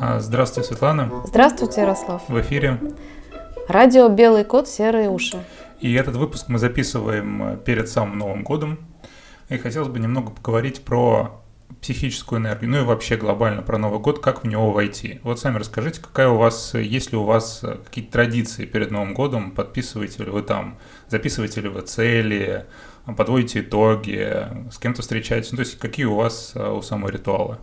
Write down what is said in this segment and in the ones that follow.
А, здравствуйте, Светлана. Здравствуйте, Ярослав. В эфире. Радио «Белый кот. Серые уши». И этот выпуск мы записываем э, перед самым Новым годом. И хотелось бы немного поговорить про психическую энергию, ну и вообще глобально про Новый год, как в него войти. Вот сами расскажите, какая у вас, есть ли у вас э, какие-то традиции перед Новым годом, подписываете ли вы там, записываете ли вы цели, подводите итоги, с кем-то встречаетесь, ну то есть какие у вас э, у самой ритуалы?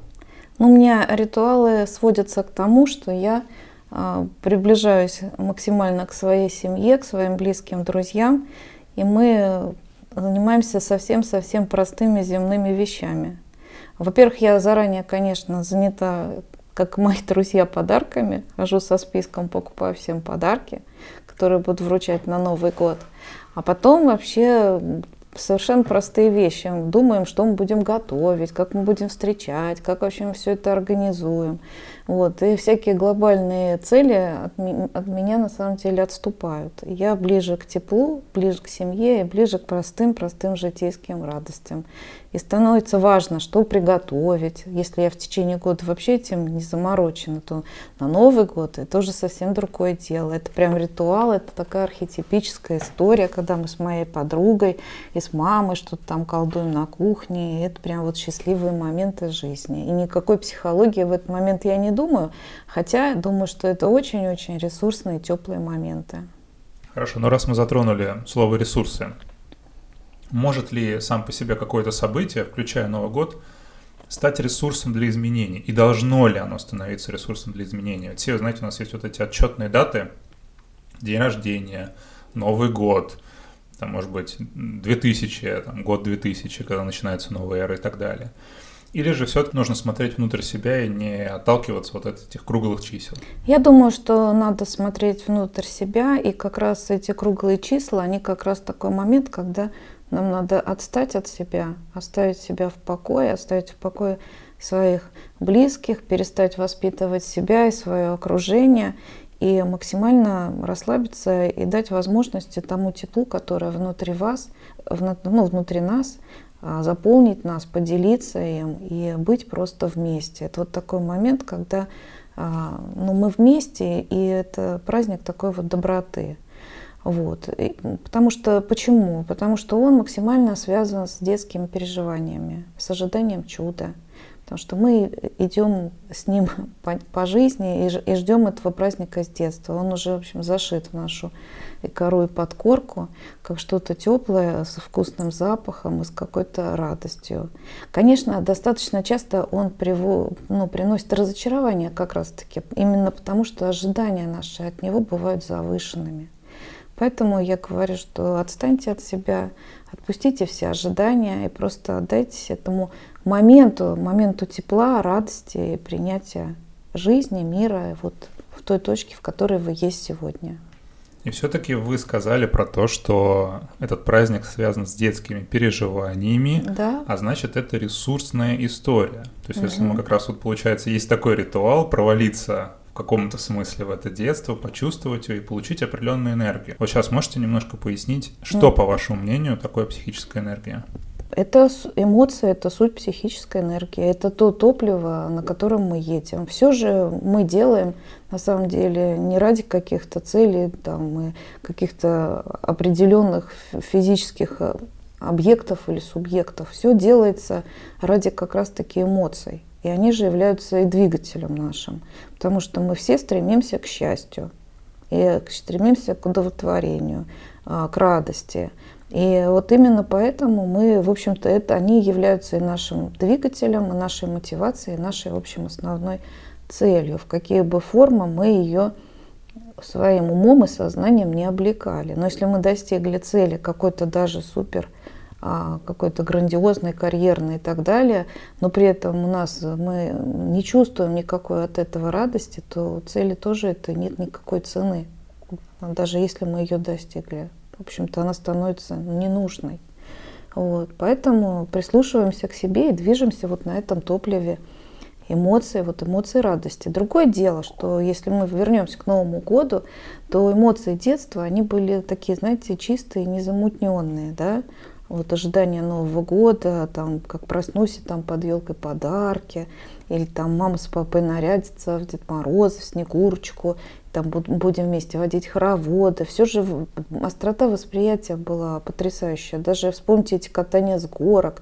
Ну, у меня ритуалы сводятся к тому, что я э, приближаюсь максимально к своей семье, к своим близким друзьям, и мы занимаемся совсем-совсем простыми земными вещами. Во-первых, я заранее, конечно, занята, как мои друзья, подарками. Хожу со списком, покупаю всем подарки, которые буду вручать на Новый год. А потом вообще совершенно простые вещи. Думаем, что мы будем готовить, как мы будем встречать, как вообще мы все это организуем. Вот. И всякие глобальные цели от, ми- от меня на самом деле отступают. Я ближе к теплу, ближе к семье и ближе к простым-простым житейским радостям. И становится важно, что приготовить. Если я в течение года вообще этим не заморочена, то на Новый год это уже совсем другое дело. Это прям ритуал, это такая архетипическая история, когда мы с моей подругой и с мамой что-то там колдуем на кухне. И это прям вот счастливые моменты жизни. И никакой психологии в этот момент я не думаю, хотя думаю, что это очень-очень ресурсные, теплые моменты. Хорошо, но раз мы затронули слово ресурсы, может ли сам по себе какое-то событие, включая Новый год, стать ресурсом для изменений? И должно ли оно становиться ресурсом для изменений? Все, знаете, у нас есть вот эти отчетные даты, день рождения, Новый год, там, может быть, 2000, там, год 2000, когда начинается новая эра и так далее. Или же все-таки нужно смотреть внутрь себя и не отталкиваться вот от этих круглых чисел? Я думаю, что надо смотреть внутрь себя, и как раз эти круглые числа, они как раз такой момент, когда нам надо отстать от себя, оставить себя в покое, оставить в покое своих близких, перестать воспитывать себя и свое окружение и максимально расслабиться и дать возможности тому теплу, которое внутри вас, ну, внутри нас, а, заполнить нас, поделиться им и быть просто вместе. Это вот такой момент, когда а, ну, мы вместе, и это праздник такой вот доброты. Вот. И, потому что почему? Потому что он максимально связан с детскими переживаниями, с ожиданием чуда. Потому что мы идем с ним по, по жизни и, и ждем этого праздника с детства. Он уже, в общем, зашит в нашу и кору, и подкорку, как что-то теплое, со вкусным запахом и с какой-то радостью. Конечно, достаточно часто он приво, ну, приносит разочарование как раз-таки, именно потому что ожидания наши от него бывают завышенными. Поэтому я говорю, что отстаньте от себя, отпустите все ожидания и просто отдайтесь этому моменту, моменту тепла, радости и принятия жизни, мира вот в той точке, в которой вы есть сегодня. И все-таки вы сказали про то, что этот праздник связан с детскими переживаниями, да. а значит это ресурсная история. То есть угу. если мы как раз вот получается есть такой ритуал провалиться каком-то смысле в это детство, почувствовать ее и получить определенную энергию. Вот сейчас можете немножко пояснить, что, по вашему мнению, такое психическая энергия? Это эмоции, это суть психической энергии, это то топливо, на котором мы едем. Все же мы делаем на самом деле не ради каких-то целей, там, каких-то определенных физических э, объектов или субъектов. Все делается ради как раз-таки эмоций. И они же являются и двигателем нашим. Потому что мы все стремимся к счастью, и стремимся к удовлетворению, а, к радости. И вот именно поэтому мы, в общем-то, это, они являются и нашим двигателем, и нашей мотивацией, и нашей, в общем, основной целью, в какие бы формы мы ее своим умом и сознанием не облекали. Но если мы достигли цели какой-то даже супер какой-то грандиозной, карьерной и так далее, но при этом у нас мы не чувствуем никакой от этого радости, то цели тоже это нет никакой цены, даже если мы ее достигли в общем-то, она становится ненужной. Вот. Поэтому прислушиваемся к себе и движемся вот на этом топливе эмоции, вот эмоции радости. Другое дело, что если мы вернемся к Новому году, то эмоции детства, они были такие, знаете, чистые, незамутненные, да, вот ожидание Нового года, там, как проснусь, и там под елкой подарки, или там мама с папой нарядятся в Дед Мороза, в Снегурочку, там будем вместе водить хороводы. Все же острота восприятия была потрясающая. Даже вспомните эти катания с горок,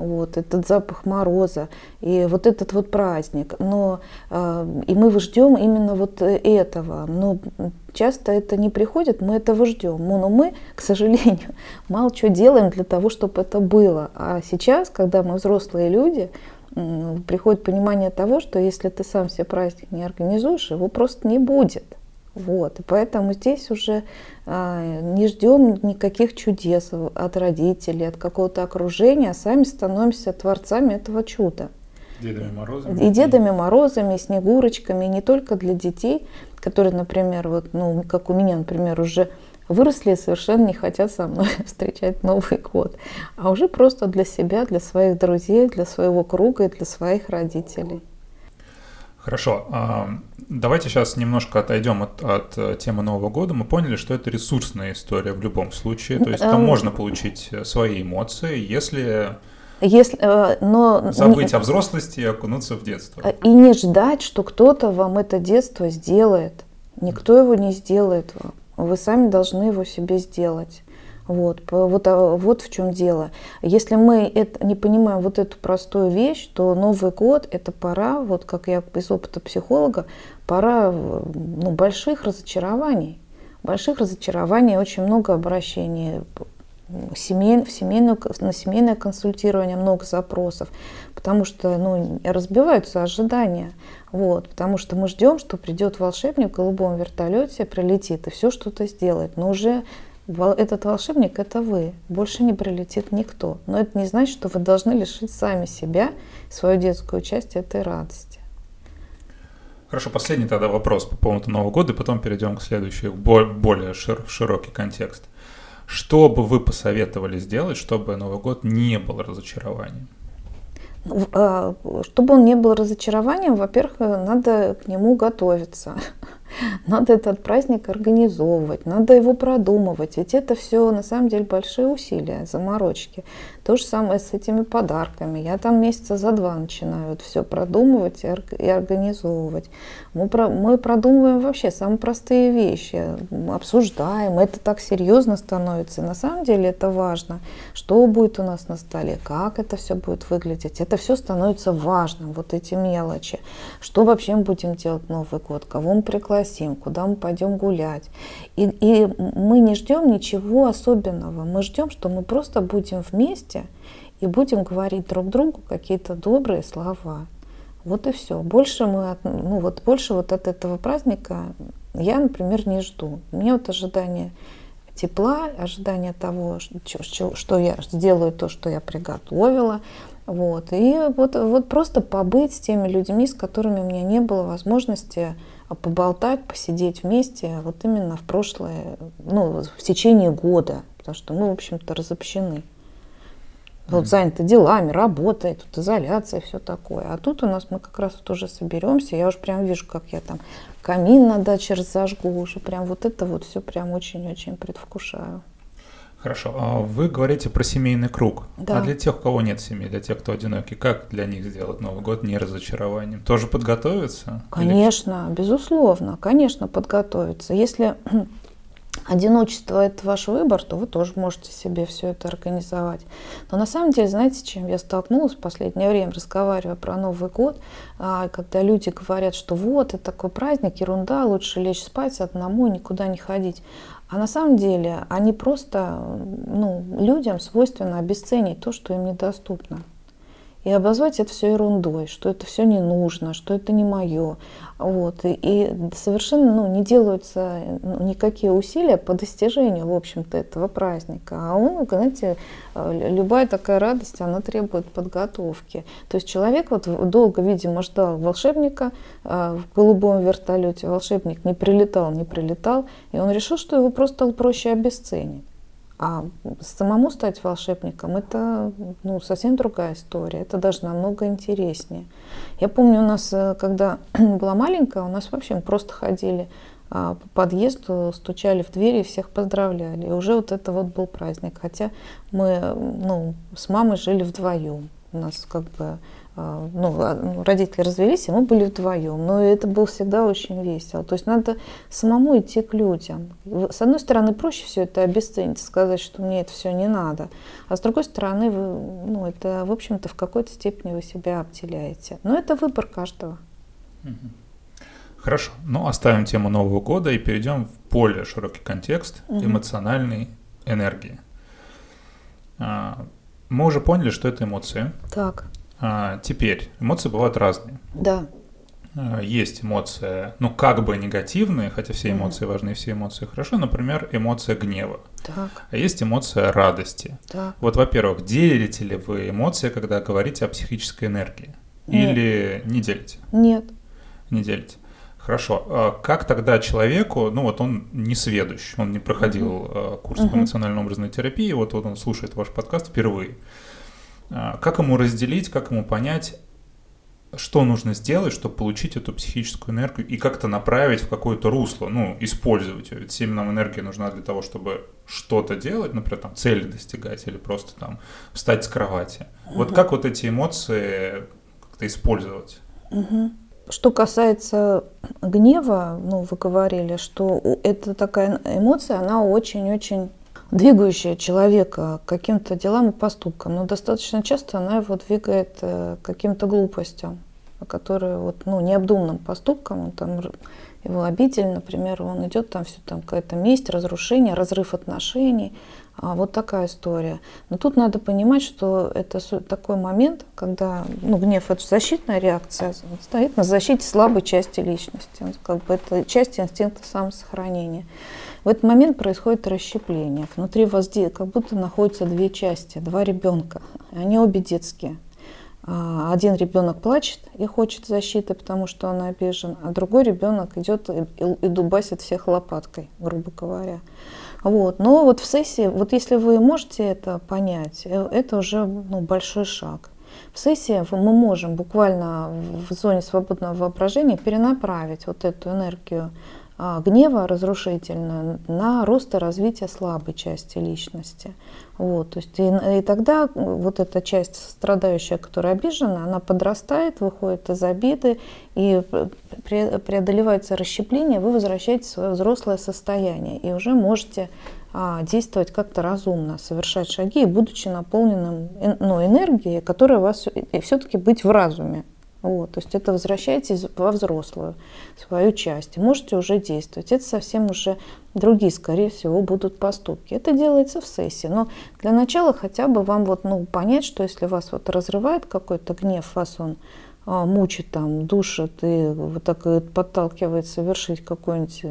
вот этот запах мороза и вот этот вот праздник. Но э, и мы ждем именно вот этого. Но часто это не приходит, мы этого ждем. Но мы, к сожалению, мало что делаем для того, чтобы это было. А сейчас, когда мы взрослые люди, приходит понимание того, что если ты сам себе праздник не организуешь, его просто не будет. Вот. И поэтому здесь уже а, не ждем никаких чудес от родителей, от какого-то окружения, а сами становимся творцами этого чуда. Дедами Морозами. И Дедами Морозами, и Снегурочками, и не только для детей, которые, например, вот, ну, как у меня, например, уже выросли и совершенно не хотят со мной встречать Новый год, а уже просто для себя, для своих друзей, для своего круга и для своих родителей. Хорошо, а, давайте сейчас немножко отойдем от, от э, темы Нового года. Мы поняли, что это ресурсная история в любом случае, то есть там эм. можно получить э, свои эмоции, если если, э, но... Забыть о взрослости и окунуться в детство. И не ждать, что кто-то вам это детство сделает. Никто его не сделает вам. Вы сами должны его себе сделать. Вот, вот, а, вот в чем дело. Если мы это, не понимаем вот эту простую вещь, то Новый год – это пора, вот как я из опыта психолога, пора ну, больших разочарований. Больших разочарований, очень много обращений семей, в семейную, на семейное консультирование много запросов, потому что ну, разбиваются ожидания. Вот, потому что мы ждем, что придет волшебник в голубом вертолете, прилетит и все что-то сделает. Но уже этот волшебник это вы. Больше не прилетит никто. Но это не значит, что вы должны лишить сами себя, свою детскую часть этой радости. Хорошо, последний тогда вопрос по поводу Нового года, и потом перейдем к следующему, в более широкий контекст. Что бы вы посоветовали сделать, чтобы Новый год не был разочарованием? Ну, а, чтобы он не был разочарованием, во-первых, надо к нему готовиться. Надо этот праздник организовывать, надо его продумывать. Ведь это все на самом деле большие усилия, заморочки. То же самое с этими подарками. Я там месяца за два начинаю это все продумывать и организовывать. Мы, про, мы продумываем вообще самые простые вещи, обсуждаем. Это так серьезно становится. на самом деле это важно. Что будет у нас на столе, как это все будет выглядеть. Это все становится важным, вот эти мелочи. Что вообще мы будем делать Новый год, кого мы пригласим, куда мы пойдем гулять. И, и мы не ждем ничего особенного. Мы ждем, что мы просто будем вместе и будем говорить друг другу какие-то добрые слова. Вот и все. Больше мы, от, ну вот больше вот от этого праздника я, например, не жду. Мне вот ожидание тепла, ожидание того, что, что я сделаю то, что я приготовила. Вот. И вот, вот просто побыть с теми людьми, с которыми у меня не было возможности поболтать, посидеть вместе вот именно в прошлое, ну, в течение года, потому что мы, в общем-то, разобщены вот заняты делами, работой, тут изоляция, все такое. А тут у нас мы как раз тоже соберемся. Я уже прям вижу, как я там камин на даче разожгу, уже прям вот это вот все прям очень-очень предвкушаю. Хорошо. А вы говорите про семейный круг. Да. А для тех, у кого нет семьи, для тех, кто одинокий, как для них сделать Новый год не разочарованием? Тоже подготовиться? Конечно, Или... безусловно, конечно, подготовиться. Если одиночество – это ваш выбор, то вы тоже можете себе все это организовать. Но на самом деле, знаете, чем я столкнулась в последнее время, разговаривая про Новый год, а, когда люди говорят, что вот, это такой праздник, ерунда, лучше лечь спать одному и никуда не ходить. А на самом деле они просто, ну, людям свойственно обесценить то, что им недоступно и обозвать это все ерундой, что это все не нужно, что это не мое. Вот. И, и совершенно ну, не делаются ну, никакие усилия по достижению, в общем-то, этого праздника. А он, знаете, любая такая радость, она требует подготовки. То есть человек вот долго, видимо, ждал волшебника а, в голубом вертолете. Волшебник не прилетал, не прилетал. И он решил, что его просто проще обесценить. А самому стать волшебником это ну, совсем другая история. Это даже намного интереснее. Я помню, у нас, э, когда была маленькая, у нас вообще мы просто ходили а, по подъезду стучали в двери и всех поздравляли. И уже вот это вот был праздник. Хотя мы ну, с мамой жили вдвоем. У нас как бы ну, а, ну, родители развелись, и мы были вдвоем. Но это было всегда очень весело. То есть надо самому идти к людям. С одной стороны, проще все это обесценить, сказать, что мне это все не надо. А с другой стороны, вы, ну, это, в общем-то, в какой-то степени вы себя обделяете. Но это выбор каждого. Хорошо. Ну, оставим тему Нового года и перейдем в более широкий контекст угу. эмоциональной энергии. А, мы уже поняли, что это эмоции. Так. А, теперь, эмоции бывают разные. Да. А, есть эмоция, ну, как бы негативные, хотя все эмоции mm. важны, все эмоции хорошо. Например, эмоция гнева. Так. А есть эмоция радости. Так. Вот, во-первых, делите ли вы эмоции, когда говорите о психической энергии? Нет. Или не делите? Нет. Не делите. Хорошо. А как тогда человеку, ну вот он не сведущ, он не проходил uh-huh. курс uh-huh. по эмоционально-образной терапии, вот, вот он слушает ваш подкаст впервые. Как ему разделить, как ему понять, что нужно сделать, чтобы получить эту психическую энергию и как-то направить в какое-то русло, ну, использовать ее. Ведь всем нам энергия нужна для того, чтобы что-то делать, например, там, цели достигать или просто там встать с кровати. Угу. Вот как вот эти эмоции как-то использовать? Угу. Что касается гнева, ну, вы говорили, что это такая эмоция, она очень-очень двигающая человека к каким-то делам и поступкам, но достаточно часто она его двигает э, к каким-то глупостям, которые вот, ну, необдуманным поступкам, он там его обидели, например, он идет там все там какая-то месть, разрушение, разрыв отношений, а, вот такая история. Но тут надо понимать, что это такой момент, когда ну, гнев это защитная реакция, стоит на защите слабой части личности, как бы это часть инстинкта самосохранения. В этот момент происходит расщепление. Внутри вас как будто находятся две части, два ребенка. Они обе детские. А, один ребенок плачет и хочет защиты, потому что он обижен, а другой ребенок идет и, дубасит всех лопаткой, грубо говоря. Вот. Но вот в сессии, вот если вы можете это понять, э, это уже ну, большой шаг. В сессии мы можем буквально в зоне свободного воображения перенаправить вот эту энергию гнева разрушительную на рост и развитие слабой части личности. Вот, то есть и, и тогда вот эта часть страдающая, которая обижена, она подрастает, выходит из обиды, и преодолевается расщепление, вы возвращаетесь в свое взрослое состояние, и уже можете а, действовать как-то разумно, совершать шаги, будучи наполненным ну, энергией, которая вас все-таки быть в разуме. Вот, то есть это возвращаетесь во взрослую свою часть. можете уже действовать. Это совсем уже другие, скорее всего, будут поступки. Это делается в сессии. Но для начала хотя бы вам вот, ну, понять, что если вас вот разрывает какой-то гнев, вас он а, мучит, там, душит и вот так и подталкивает совершить какой-нибудь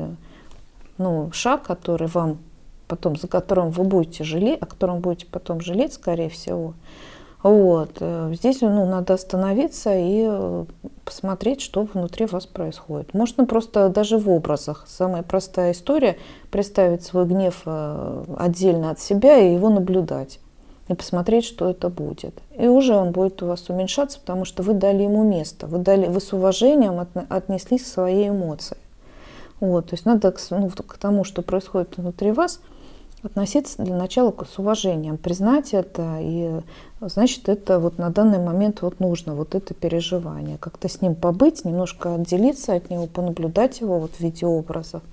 ну, шаг, который вам потом, за которым вы будете жалеть, о котором будете потом жалеть, скорее всего, вот. Э, здесь ну, надо остановиться и э, посмотреть, что внутри вас происходит. Можно просто даже в образах. Самая простая история – представить свой гнев э, отдельно от себя и его наблюдать. И посмотреть, что это будет. И уже он будет у вас уменьшаться, потому что вы дали ему место. Вы, дали, вы с уважением отнеслись к своей эмоции. Вот, то есть надо к, ну, к тому, что происходит внутри вас – относиться для начала с уважением, признать это, и значит, это вот на данный момент вот нужно, вот это переживание. Как-то с ним побыть, немножко отделиться от него, понаблюдать его вот в виде образов.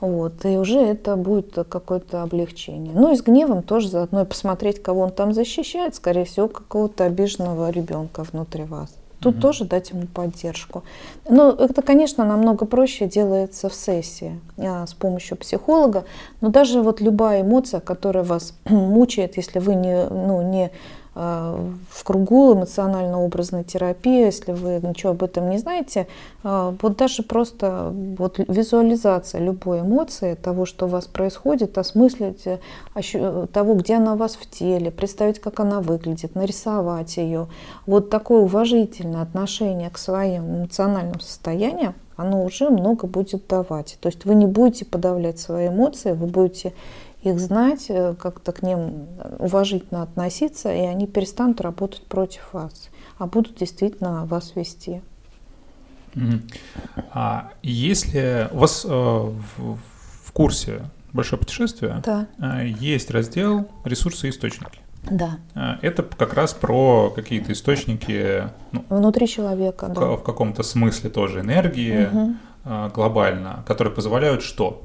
Вот, и уже это будет какое-то облегчение. Ну и с гневом тоже заодно посмотреть, кого он там защищает, скорее всего, какого-то обиженного ребенка внутри вас. Тут угу. тоже дать ему поддержку. Но это, конечно, намного проще делается в сессии а, с помощью психолога. Но даже вот любая эмоция, которая вас мучает, если вы не, ну, не в кругу эмоционально-образной терапии, если вы ничего об этом не знаете, э, вот даже просто вот визуализация любой эмоции, того, что у вас происходит, осмыслить э, того, где она у вас в теле, представить, как она выглядит, нарисовать ее. Вот такое уважительное отношение к своим эмоциональным состояниям, оно уже много будет давать. То есть вы не будете подавлять свои эмоции, вы будете их знать, э, как-то к ним уважительно относиться, и они перестанут работать против вас, а будут действительно вас вести. А если у вас э, в, курсе большое путешествие Да. э, есть раздел ресурсы и источники. Да. Это как раз про какие-то источники ну, Внутри человека, в да. в каком-то смысле тоже энергии э, глобально, которые позволяют что?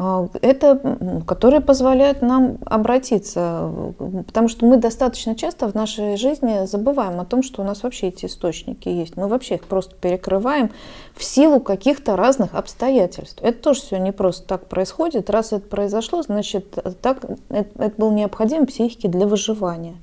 А, Это, которые позволяют нам обратиться, м, потому что мы достаточно часто в нашей жизни забываем о том, что у нас вообще эти источники есть. Мы вообще их просто перекрываем в силу каких-то разных обстоятельств. Это тоже все не просто так происходит. Раз это произошло, значит, так, это, это было необходимо психике для выживания.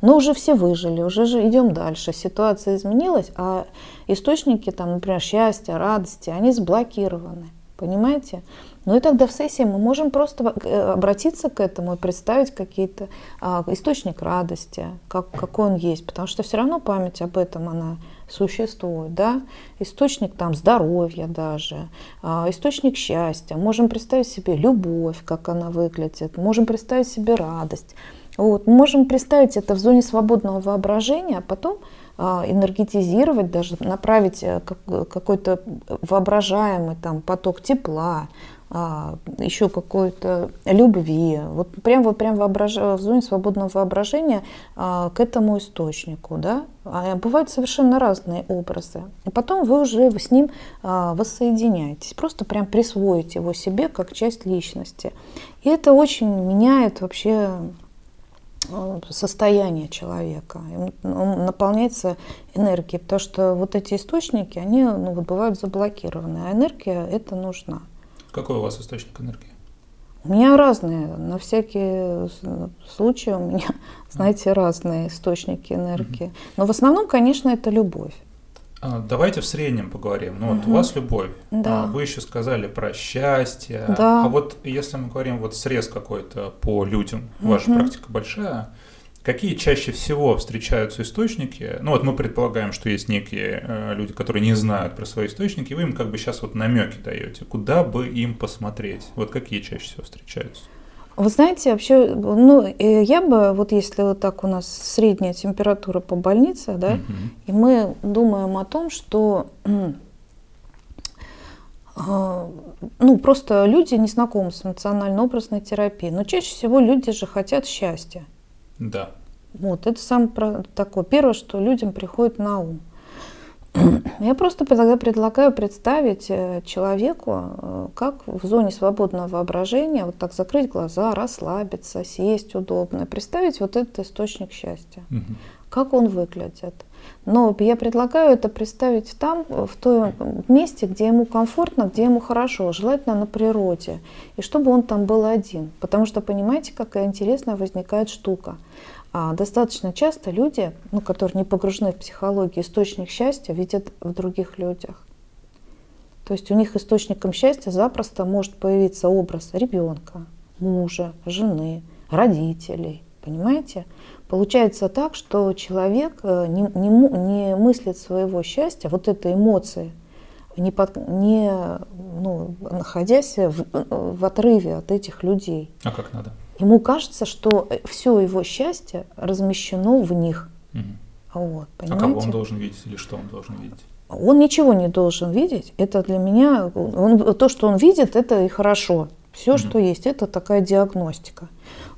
Но уже все выжили, уже же идем дальше. Ситуация изменилась, а источники, там, например, счастья, радости, они заблокированы. Понимаете? Ну и тогда в сессии мы можем просто э, обратиться к этому и представить какие-то а, источник радости, как, какой он есть, потому что все равно память об этом она существует, да, источник там здоровья даже, а, источник счастья, можем представить себе любовь, как она выглядит, можем представить себе радость, вот, можем представить это в зоне свободного воображения, а потом энергетизировать, даже направить э, как- какой-то воображаемый там поток тепла, а, еще какой-то любви, вот прям вот прям воображ- в зоне свободного воображения а, к этому источнику, да, А бывают совершенно разные образы, и потом вы уже с ним а, воссоединяетесь, просто прям присвоите его себе как часть личности, и это очень меняет вообще состояние человека. Он наполняется энергией, потому что вот эти источники, они ну, вот бывают заблокированы, а энергия это нужна. Какой у вас источник энергии? У меня разные, на всякие с- случаи у меня, знаете, разные источники энергии. Но в основном, конечно, это любовь. А, Давайте в среднем поговорим. Ну вот у вас любовь. Да. А Вы еще сказали про счастье. Да. А вот если мы говорим вот срез какой-то по людям, ваша практика большая. Какие чаще всего встречаются источники? Ну вот мы предполагаем, что есть некие э, люди, которые не знают про свои источники, вы им как бы сейчас вот намеки даете, куда бы им посмотреть. Вот какие чаще всего встречаются? Вы знаете, вообще, ну, э, я бы, вот если вот так у нас средняя температура по больнице, да, Мгм. И мы думаем о том, что а, ну, просто люди не знакомы с эмоционально-образной терапией. Но чаще всего люди же хотят счастья. Да. Вот, это самое про- такое. Первое, что людям приходит на ум. Я просто тогда предлагаю представить э, человеку, э, как в зоне свободного воображения, вот так закрыть глаза, расслабиться, сесть удобно, представить вот этот источник счастья Мгм. как он выглядит. Но я предлагаю это представить там, в том месте, где ему комфортно, где ему хорошо, желательно на природе, и чтобы он там был один. Потому что, понимаете, какая интересная возникает штука. А достаточно часто люди, ну, которые не погружены в психологию, источник счастья видят в других людях. То есть у них источником счастья запросто может появиться образ ребенка, мужа, жены, родителей. Понимаете? Получается так, что человек э, не, не не мыслит своего счастья, вот этой эмоции, не, под- не, ну, находясь в, в отрыве от этих людей. А как надо? Ему кажется, что все его счастье размещено в них. Мгм. Вот, А кого он должен видеть или что он должен видеть? Он ничего не должен видеть. Это для меня, он, то, что он видит, это и хорошо. Все, Мгм. что есть, это такая диагностика.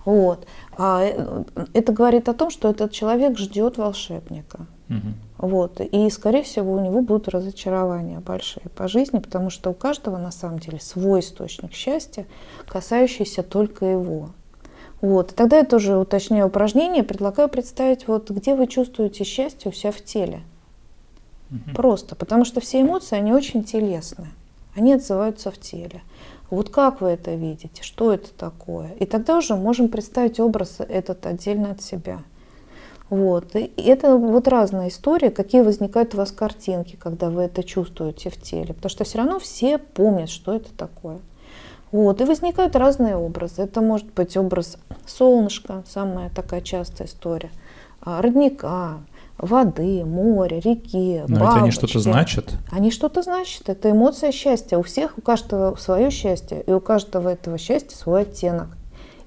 Вот. А э, это говорит о том, что этот человек ждет волшебника. Мгм. Вот. И, скорее всего, у него будут разочарования большие по жизни, потому что у каждого, на самом деле, свой источник счастья, касающийся только его. Вот. И тогда я тоже уточняю упражнение, предлагаю представить, вот, где вы чувствуете счастье у себя в теле. Мгм. Просто, потому что все эмоции, они очень телесные. Они отзываются в теле. Вот как вы это видите? Что это такое? И тогда уже можем представить образ этот отдельно от себя. Вот. И это вот разная история, какие возникают у вас картинки, когда вы это чувствуете в теле. Потому что все равно все помнят, что это такое. Вот. И возникают разные образы. Это может быть образ солнышка, самая такая частая история, а, родника, воды, моря, реки, Но ведь они бабочки. что-то значат. Они что-то значат. Это эмоция счастья. У всех, у каждого свое счастье, и у каждого этого счастья свой оттенок.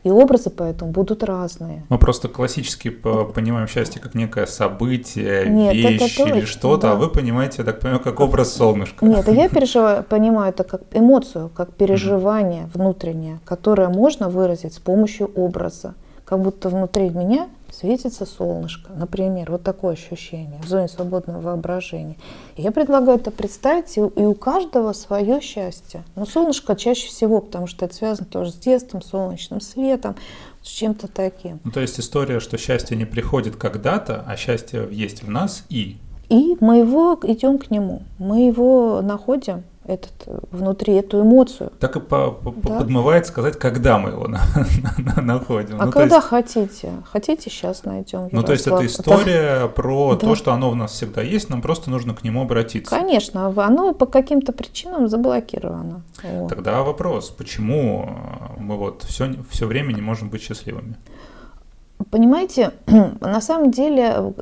И образы поэтому будут разные. Мы просто классически понимаем счастье как некое событие, Нет, вещь это или что-то, да. а вы понимаете, я так понимаю, как образ солнышка. Нет, я переживаю, понимаю это как эмоцию, как переживание внутреннее, которое можно выразить с помощью образа. Как будто внутри меня светится солнышко, например, вот такое ощущение в зоне свободного воображения. И я предлагаю это представить, и, и у каждого свое счастье. Но солнышко чаще всего, потому что это связано тоже с детством, солнечным светом, с чем-то таким. Ну, то есть история, что счастье не приходит когда-то, а счастье есть в нас и. И мы его идем к нему, мы его находим, этот, внутри эту эмоцию. Так и по, по, да. подмывает сказать, когда мы его на, на, находим. А ну, когда есть, хотите? Хотите, сейчас найдем. Ну, то есть это история да. про да. то, что оно у нас всегда есть, нам просто нужно к нему обратиться. Конечно, оно по каким-то причинам заблокировано. Вот. Тогда вопрос, почему мы вот все, все время не можем быть счастливыми? Понимаете, на самом деле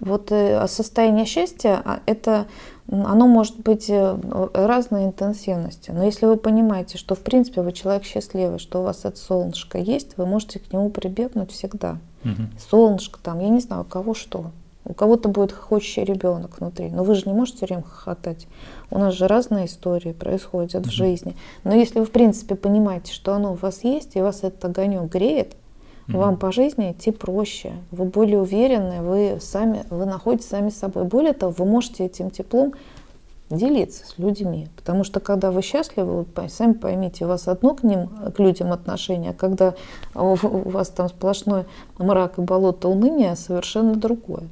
вот состояние счастья это оно может быть э, разной интенсивности. Но если вы понимаете, что в принципе вы человек счастливый, что у вас это солнышко есть, вы можете к нему прибегнуть всегда. Угу. Солнышко там, я не знаю, у кого что. У кого-то будет хохочущий ребенок внутри, но вы же не можете все время хохотать. У нас же разные истории происходят mm в жизни. Но если вы, в принципе, понимаете, что оно у вас есть, и вас этот огонек греет, mm вам по жизни идти проще. Вы более уверены, вы сами, вы находитесь сами собой. Более того, вы можете этим теплом делиться с людьми. Потому что когда вы счастливы, вы сами поймите, у вас одно к ним, к людям отношение, а когда у вас там сплошной мрак и болото уныния, совершенно другое.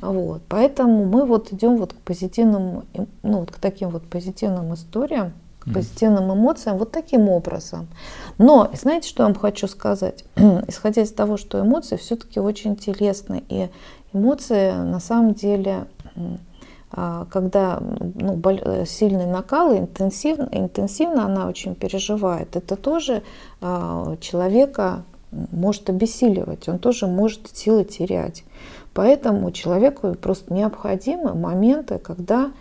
Вот. Поэтому мы вот идем вот к позитивным, ну, вот к таким вот позитивным историям, к позитивным эмоциям вот таким образом. Но знаете, что я вам хочу сказать? Исходя из того, что эмоции все-таки очень телесны, и эмоции на самом деле, а, когда ну, сильный накал, интенсивно, интенсивно она очень переживает, это тоже а, человека может обессиливать, он тоже может силы терять. Поэтому человеку просто необходимы моменты, когда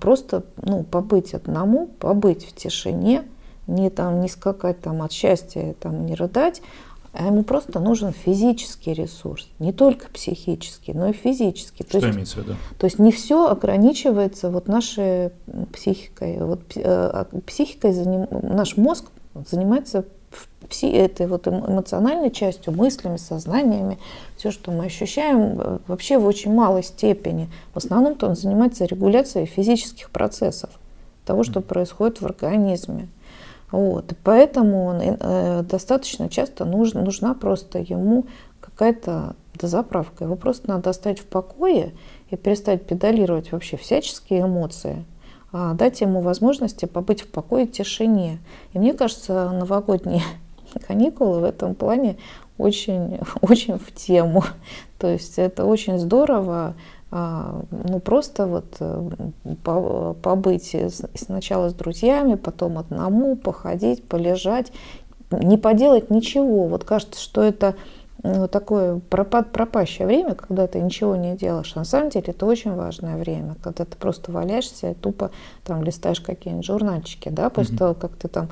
просто ну, побыть одному, побыть в тишине, не, там, не скакать там, от счастья, там, не рыдать, а ему просто нужен физический ресурс, не только психический, но и физический. Что то есть, имеется в виду? То есть не все ограничивается вот нашей психикой. Вот, э, а психикой заним, наш мозг занимается всей этой вот эмоциональной частью, мыслями, сознаниями, все, что мы ощущаем, э, вообще в очень малой степени. В основном-то он занимается регуляцией физических процессов, того, что происходит в организме. Вот. И поэтому он, э, достаточно часто нуж, нужна просто ему какая-то дозаправка. Его просто надо оставить в покое и перестать педалировать вообще всяческие эмоции, а дать ему возможности побыть в покое и тишине. И мне кажется, новогодние каникулы в этом плане очень, очень в тему. То есть это очень здорово, а, ну просто вот э, побыть сначала с друзьями, потом одному, походить, полежать, не поделать ничего. Вот кажется, что это ну, такое пропад, пропащее время, когда ты ничего не делаешь. На самом деле это очень важное время, когда ты просто валяешься и тупо там листаешь какие-нибудь журнальчики, да, после mm-hmm. того, как ты там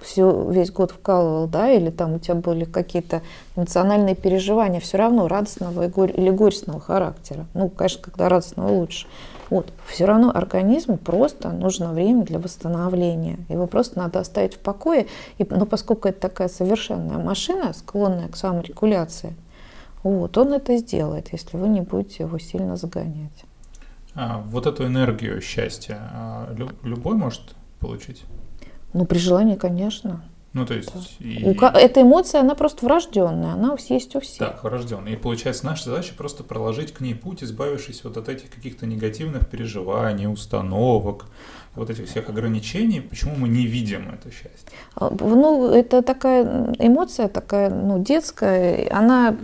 все, весь год вкалывал, да, или там у тебя были какие-то эмоциональные переживания, все равно радостного или горестного характера. Ну, конечно, когда радостного лучше. Вот. Все равно организму просто нужно время для восстановления. Его просто надо оставить в покое. И, но поскольку это такая совершенная машина, склонная к саморегуляции, вот, он это сделает, если вы не будете его сильно загонять. А, вот эту энергию счастья а, любой может получить? Ну, при желании, конечно. Ну, то есть... Да. И... У... Эта эмоция, она просто врожденная, она есть у всех. Так, врожденная. И получается, наша задача просто проложить к ней путь, избавившись вот от этих каких-то негативных переживаний, установок, вот этих всех ограничений. Почему мы не видим это счастье? А, ну, это такая эмоция, такая, ну, детская, она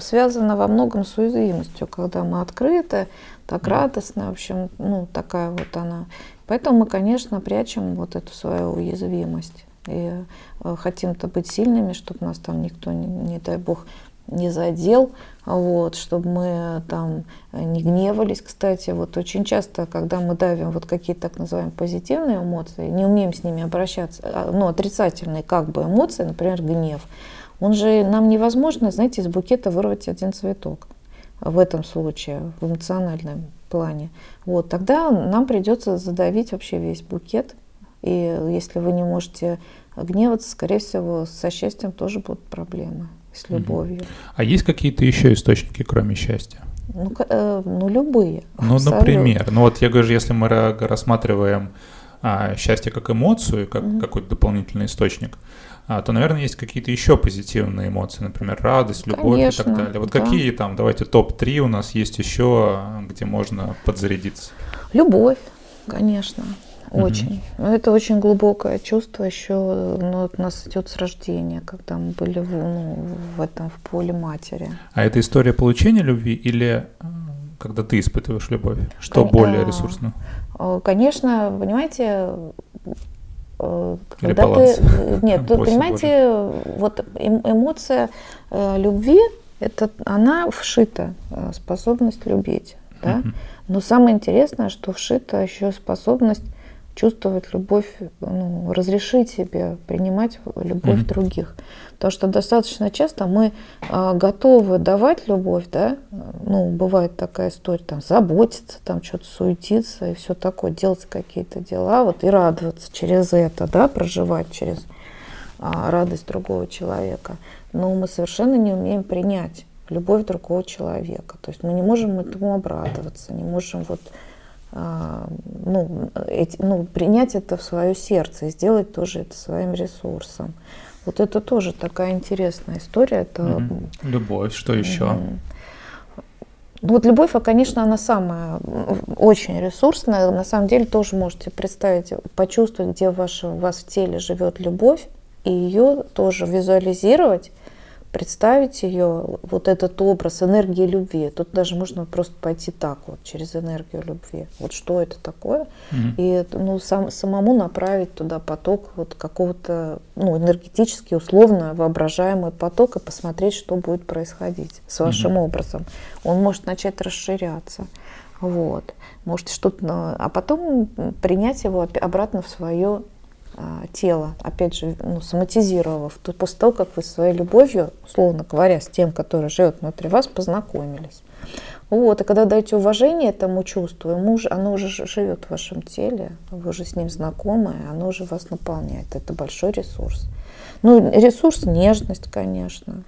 связана во многом с уязвимостью, когда мы открыты, так радостно, в общем, ну, такая вот она. Поэтому мы, конечно, прячем вот эту свою уязвимость. И э, хотим-то быть сильными, чтобы нас там никто, не, не дай бог, не задел, вот, чтобы мы там не гневались, кстати. Вот очень часто, когда мы давим вот какие-то так называемые позитивные эмоции, не умеем с ними обращаться, а, ну, отрицательные как бы эмоции, например, гнев, Он же, нам невозможно, знаете, из букета вырвать один цветок в этом случае, в эмоциональном плане. Вот, тогда нам придется задавить вообще весь букет. И если вы не можете гневаться, скорее всего, со счастьем тоже будут проблемы, с любовью. А есть какие-то еще источники, кроме счастья? Ну, э, ну любые. Ну, абсолютно. например, ну вот я говорю, если мы рассматриваем а, счастье как эмоцию, как mm-hmm. какой-то дополнительный источник, то, наверное, есть какие-то еще позитивные эмоции, например, радость, любовь Конечно, и так далее. Вот да. какие там, давайте топ-3 у нас есть еще, где можно подзарядиться? Любовь, конечно. Очень. Угу. Это очень глубокое чувство еще, ну, от нас идет с рождения, когда мы были в, ну, в этом в поле матери. А это история получения любви или э, когда ты испытываешь любовь? Что Кон... более ресурсно? Э, конечно, понимаете, э, когда Или ты... Нет, тут, понимаете, Божий. вот эм, эмоция любви, это она вшита, способность любить. Да? uh Но самое интересное, что вшита еще способность чувствовать любовь, ну, разрешить себе принимать любовь mm-hmm. других. Потому что достаточно часто мы а, готовы давать любовь, да, ну, бывает такая история, там, заботиться, там, что-то суетиться и все такое, делать какие-то дела, вот, и радоваться через это, да, проживать через а, радость другого человека. Но мы совершенно не умеем принять любовь другого человека. То есть мы не можем этому обрадоваться, не можем вот а, ну, эти, ну, принять это в свое сердце и сделать тоже это своим ресурсом. Вот это тоже такая интересная история. Это... Mm-hmm. Любовь, что еще? Mm-hmm. Вот любовь, а, конечно, она самая очень ресурсная. На самом деле тоже можете представить, почувствовать, где ваше, у вас в теле живет любовь, и ее тоже визуализировать представить ее, вот этот образ энергии любви. Тут даже можно просто пойти так вот, через энергию любви. Вот что это такое. Mm-hmm. И ну, сам, самому направить туда поток вот какого-то, ну, энергетически, условно воображаемый поток и посмотреть, что будет происходить с вашим mm-hmm. образом. Он может начать расширяться. Вот. Может что-то, а потом принять его обратно в свое тело, опять же, ну, соматизировав, то после того, как вы своей любовью, условно говоря, с тем, который живет внутри вас, познакомились. Вот, и когда даете уважение этому чувству, ему уже, оно уже живет в вашем теле, вы уже с ним знакомы, оно уже вас наполняет. Это большой ресурс. Ну, ресурс нежность, конечно.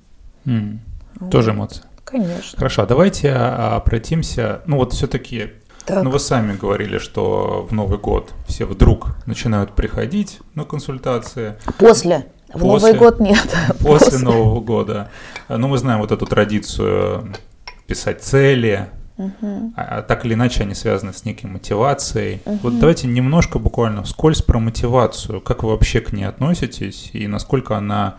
Mm. Вот. Тоже эмоция. Конечно. Хорошо, а давайте а, обратимся, ну вот все-таки так. Ну, вы сами говорили, что в Новый год все вдруг начинают приходить на консультации. После. В Новый год нет. После, после Нового года. Ну, мы знаем вот эту традицию писать цели, Угу. А, так или иначе они связаны с некой мотивацией. Угу. Вот давайте немножко буквально вскользь про мотивацию. Как вы вообще к ней относитесь и насколько она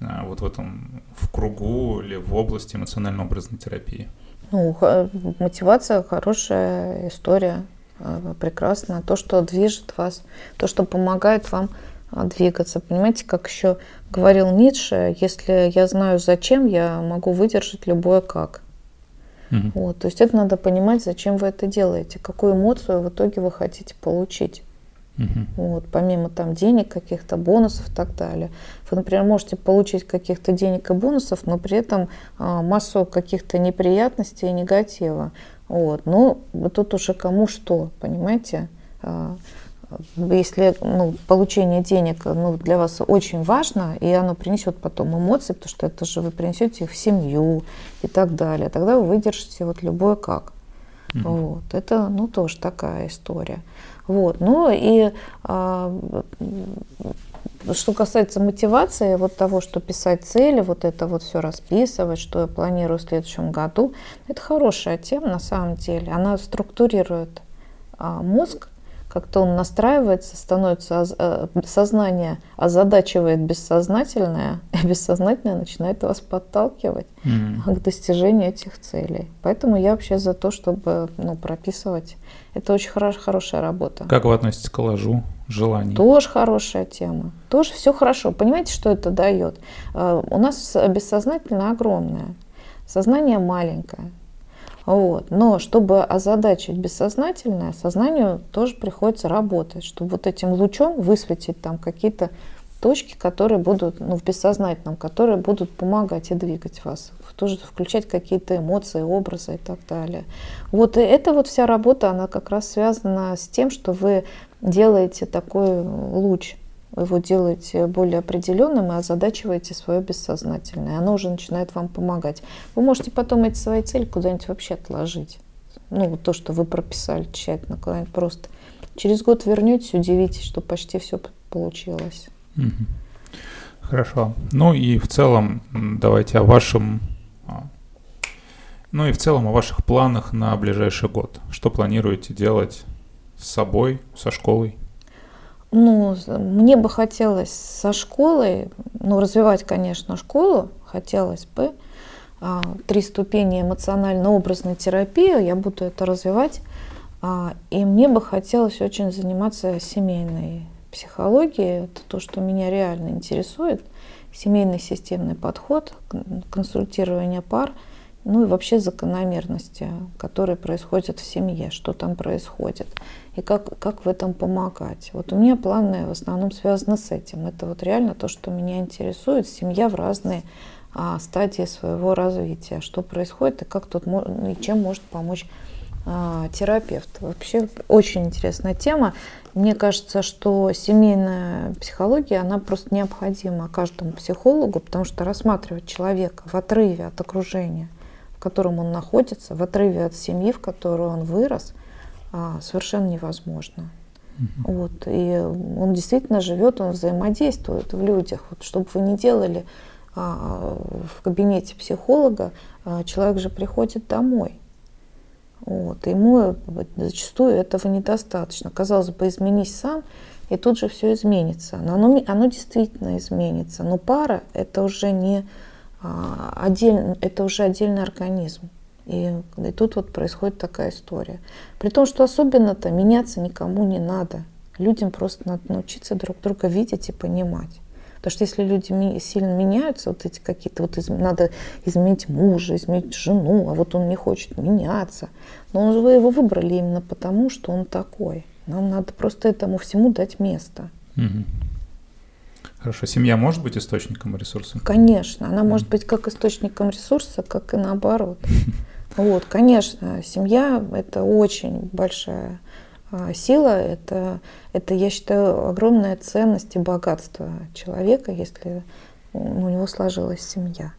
а, вот в этом в кругу или в области эмоционально-образной терапии? Ну, мотивация хорошая история, э, прекрасная. То, что движет вас, то, что помогает вам э, двигаться. Понимаете, как еще говорил Ницше, если я знаю зачем, я могу выдержать любое как. Угу. Вот, то есть это надо понимать, зачем вы это делаете, какую эмоцию в итоге вы хотите получить. Угу. Вот, помимо там денег, каких-то бонусов и так далее. Вы, например, можете получить каких-то денег и бонусов, но при этом а, массу каких-то неприятностей и негатива. Вот. Но тут уже кому что, понимаете? А, если ну, получение денег ну, для вас очень важно, и оно принесет потом эмоции, потому что это же вы принесете их в семью и так далее, тогда вы выдержите вот любое как. Mm-hmm. Вот. Это ну, тоже такая история. Вот. Ну и а, что касается мотивации, вот того, что писать цели, вот это вот все расписывать, что я планирую в следующем году, это хорошая тема на самом деле. Она структурирует а, мозг, как-то он настраивается, становится э, сознание озадачивает бессознательное, и бессознательное начинает вас подталкивать mm. к достижению этих целей. Поэтому я вообще за то, чтобы ну, прописывать. Это очень хорош, хорошая работа. Как вы относитесь к коллажу желаний? Тоже хорошая тема. Тоже все хорошо. Понимаете, что это дает? Э, у нас бессознательное огромное. Сознание маленькое. Вот. Но чтобы озадачить бессознательное, сознанию тоже приходится работать, чтобы вот этим лучом высветить там какие-то точки, которые будут, ну, в бессознательном, которые будут помогать и двигать вас, тоже включать какие-то эмоции, образы и так далее. Вот и эта вот вся работа, она как раз связана с тем, что вы делаете такой луч, его делаете более определенным и озадачиваете свое бессознательное. Оно уже начинает вам помогать. Вы можете потом эти свои цели куда-нибудь вообще отложить. Ну, то, что вы прописали тщательно, куда-нибудь просто. Через год вернетесь, удивитесь, что почти все получилось. Хорошо. Ну и в целом давайте о вашем, а, ну и в целом о ваших планах на ближайший год. Что планируете делать с собой, со школой? Ну, мне бы хотелось со школой, ну, развивать, конечно, школу, хотелось бы. А, три ступени эмоционально-образной терапии, я буду это развивать. А, и мне бы хотелось очень заниматься семейной психологией. Это то, что меня реально интересует. Семейный системный подход, консультирование пар – ну и вообще закономерности, которые происходят в семье, что там происходит, и как, как в этом помогать. Вот у меня планы в основном связаны с этим. Это вот реально то, что меня интересует. Семья в разные а, стадии своего развития, что происходит и как тут ну, и чем может помочь а, терапевт. Вообще очень интересная тема. Мне кажется, что семейная психология, она просто необходима каждому психологу, потому что рассматривать человека в отрыве от окружения – котором он находится, в отрыве от семьи, в которой он вырос, а, совершенно невозможно. Угу. Вот. И он действительно живет, он взаимодействует в людях. Вот, чтобы вы не делали а, в кабинете психолога, а, человек же приходит домой. Вот. Ему зачастую этого недостаточно. Казалось бы, изменись сам, и тут же все изменится. Но оно, оно действительно изменится. Но пара это уже не отдельно, это уже отдельный организм. И, и тут вот происходит такая история. При том, что особенно-то меняться никому не надо. Людям просто надо научиться друг друга видеть и понимать. Потому что если люди сильно меняются, вот эти какие-то, вот из, надо изменить мужа, изменить жену, а вот он не хочет меняться. Но он, вы его выбрали именно потому, что он такой. Нам надо просто этому всему дать место. Угу. Хорошо. Семья может быть источником ресурса? Конечно. Она может быть как источником ресурса, как и наоборот. Вот, конечно, семья – это очень большая а, сила, это, это, я считаю, огромная ценность и богатство человека, если у него сложилась семья.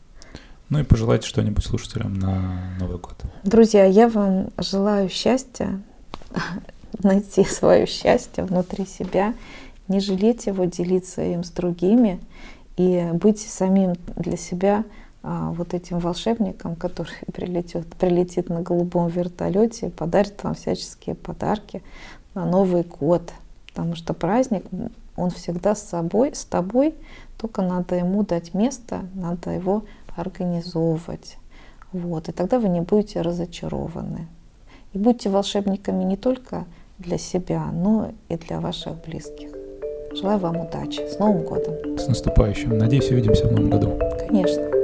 Ну и пожелайте что-нибудь слушателям на Новый год. Друзья, я вам желаю счастья, найти свое счастье внутри себя не жалеть его, делиться им с другими и быть самим для себя а, вот этим волшебником, который прилетит, прилетит на голубом вертолете и подарит вам всяческие подарки на Новый год. Потому что праздник, он всегда с собой, с тобой, только надо ему дать место, надо его организовывать. Вот, и тогда вы не будете разочарованы. И будьте волшебниками не только для себя, но и для ваших близких. Желаю вам удачи. С Новым годом. С наступающим. Надеюсь, увидимся в Новом году. Конечно.